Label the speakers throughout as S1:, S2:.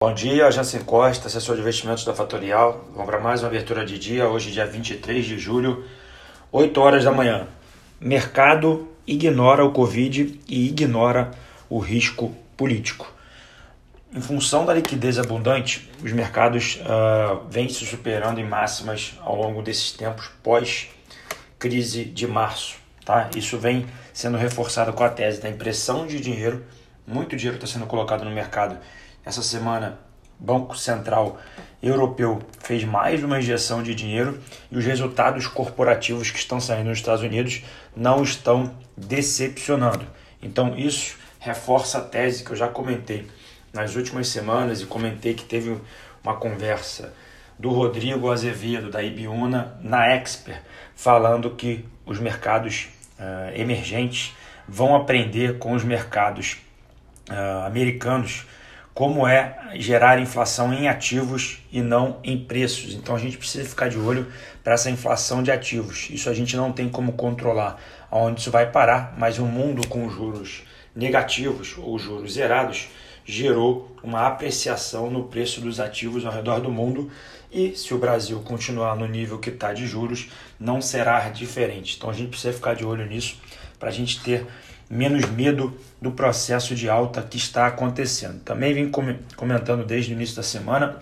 S1: Bom dia, Jansen Costa, assessor de investimentos da Fatorial. Vamos para mais uma abertura de dia, hoje dia 23 de julho, 8 horas da manhã. Mercado ignora o Covid e ignora o risco político. Em função da liquidez abundante, os mercados uh, vêm se superando em máximas ao longo desses tempos pós-crise de março. Tá? Isso vem sendo reforçado com a tese da impressão de dinheiro. Muito dinheiro está sendo colocado no mercado essa semana, Banco Central Europeu fez mais uma injeção de dinheiro e os resultados corporativos que estão saindo nos Estados Unidos não estão decepcionando. Então, isso reforça a tese que eu já comentei nas últimas semanas e comentei que teve uma conversa do Rodrigo Azevedo, da Ibiúna, na Expert, falando que os mercados uh, emergentes vão aprender com os mercados uh, americanos como é gerar inflação em ativos e não em preços. Então a gente precisa ficar de olho para essa inflação de ativos. Isso a gente não tem como controlar aonde isso vai parar, mas o mundo com juros negativos ou juros zerados gerou uma apreciação no preço dos ativos ao redor do mundo e se o Brasil continuar no nível que está de juros, não será diferente. Então a gente precisa ficar de olho nisso para a gente ter menos medo do processo de alta que está acontecendo. Também vim comentando desde o início da semana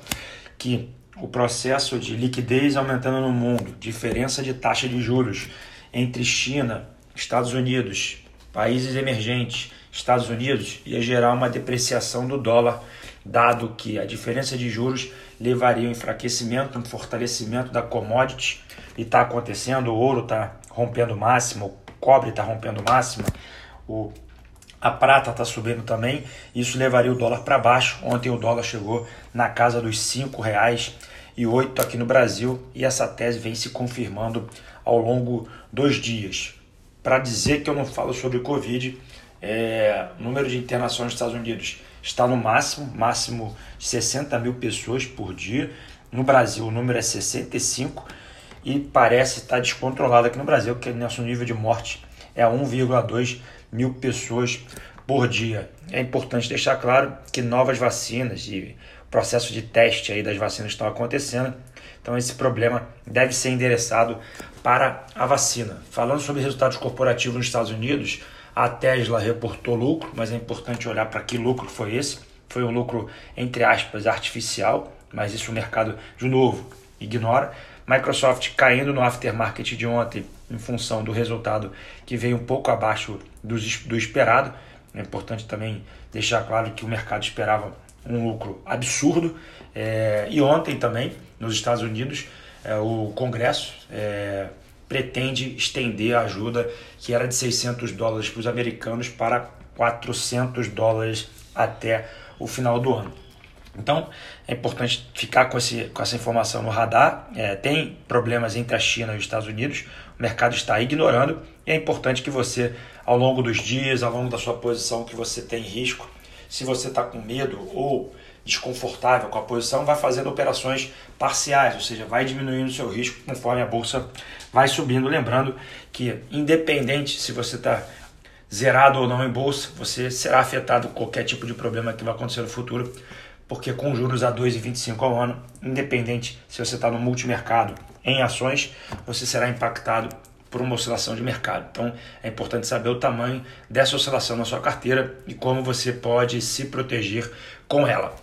S1: que o processo de liquidez aumentando no mundo, diferença de taxa de juros entre China, Estados Unidos, países emergentes, Estados Unidos, ia gerar uma depreciação do dólar, dado que a diferença de juros levaria ao enfraquecimento, um fortalecimento da commodity, e está acontecendo, o ouro está rompendo máximo, o cobre está rompendo máximo, o, a prata está subindo também, isso levaria o dólar para baixo. Ontem o dólar chegou na casa dos R$ oito aqui no Brasil e essa tese vem se confirmando ao longo dos dias. Para dizer que eu não falo sobre Covid, é, o número de internações nos Estados Unidos está no máximo, máximo de 60 mil pessoas por dia. No Brasil o número é 65 e parece estar descontrolado aqui no Brasil, porque nosso nível de morte é 1,2 mil pessoas por dia. É importante deixar claro que novas vacinas e processo de teste aí das vacinas estão acontecendo, então esse problema deve ser endereçado para a vacina. Falando sobre resultados corporativos nos Estados Unidos, a Tesla reportou lucro, mas é importante olhar para que lucro foi esse. Foi um lucro, entre aspas, artificial, mas isso o mercado, de novo, ignora. Microsoft caindo no aftermarket de ontem em função do resultado que veio um pouco abaixo do, do esperado. É importante também deixar claro que o mercado esperava um lucro absurdo. É, e ontem também, nos Estados Unidos, é, o Congresso é, pretende estender a ajuda que era de 600 dólares para os americanos para 400 dólares até o final do ano. Então é importante ficar com, esse, com essa informação no radar. É, tem problemas entre a China e os Estados Unidos, o mercado está ignorando e é importante que você, ao longo dos dias, ao longo da sua posição, que você tem risco, se você está com medo ou desconfortável com a posição, vai fazendo operações parciais, ou seja, vai diminuindo o seu risco conforme a bolsa vai subindo. Lembrando que, independente se você está zerado ou não em bolsa, você será afetado por qualquer tipo de problema que vai acontecer no futuro porque com juros a 2,25 ao ano, independente se você está no multimercado em ações, você será impactado por uma oscilação de mercado. Então é importante saber o tamanho dessa oscilação na sua carteira e como você pode se proteger com ela.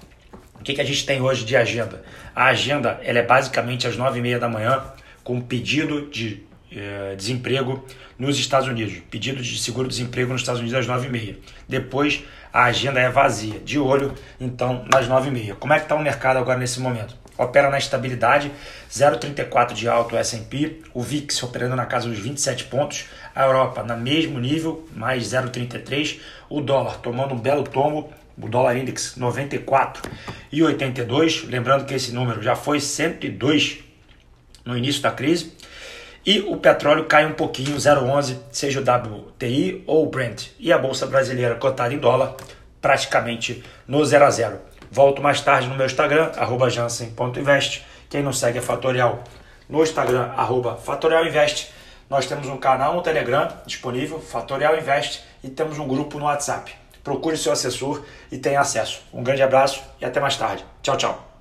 S1: O que, que a gente tem hoje de agenda? A agenda ela é basicamente às 9h30 da manhã, com pedido de eh, desemprego nos Estados Unidos, pedido de seguro-desemprego nos Estados Unidos às 9h30. Depois a agenda é vazia. De olho, então, nas 9h30. Como é que está o mercado agora nesse momento? Opera na estabilidade, 0,34 de alto S&P, o VIX operando na casa dos 27 pontos, a Europa na mesmo nível, mais 0,33, o dólar tomando um belo tombo, o dólar index 94,82, lembrando que esse número já foi 102 no início da crise, e o petróleo cai um pouquinho, 0,11, seja o WTI ou o Brent. E a bolsa brasileira cotada em dólar, praticamente no 0 a 0. Volto mais tarde no meu Instagram, jansen.invest. Quem não segue é Fatorial no Instagram, arroba Fatorial Invest. Nós temos um canal no Telegram disponível, Fatorial Invest, e temos um grupo no WhatsApp. procure seu assessor e tenha acesso. Um grande abraço e até mais tarde. Tchau, tchau.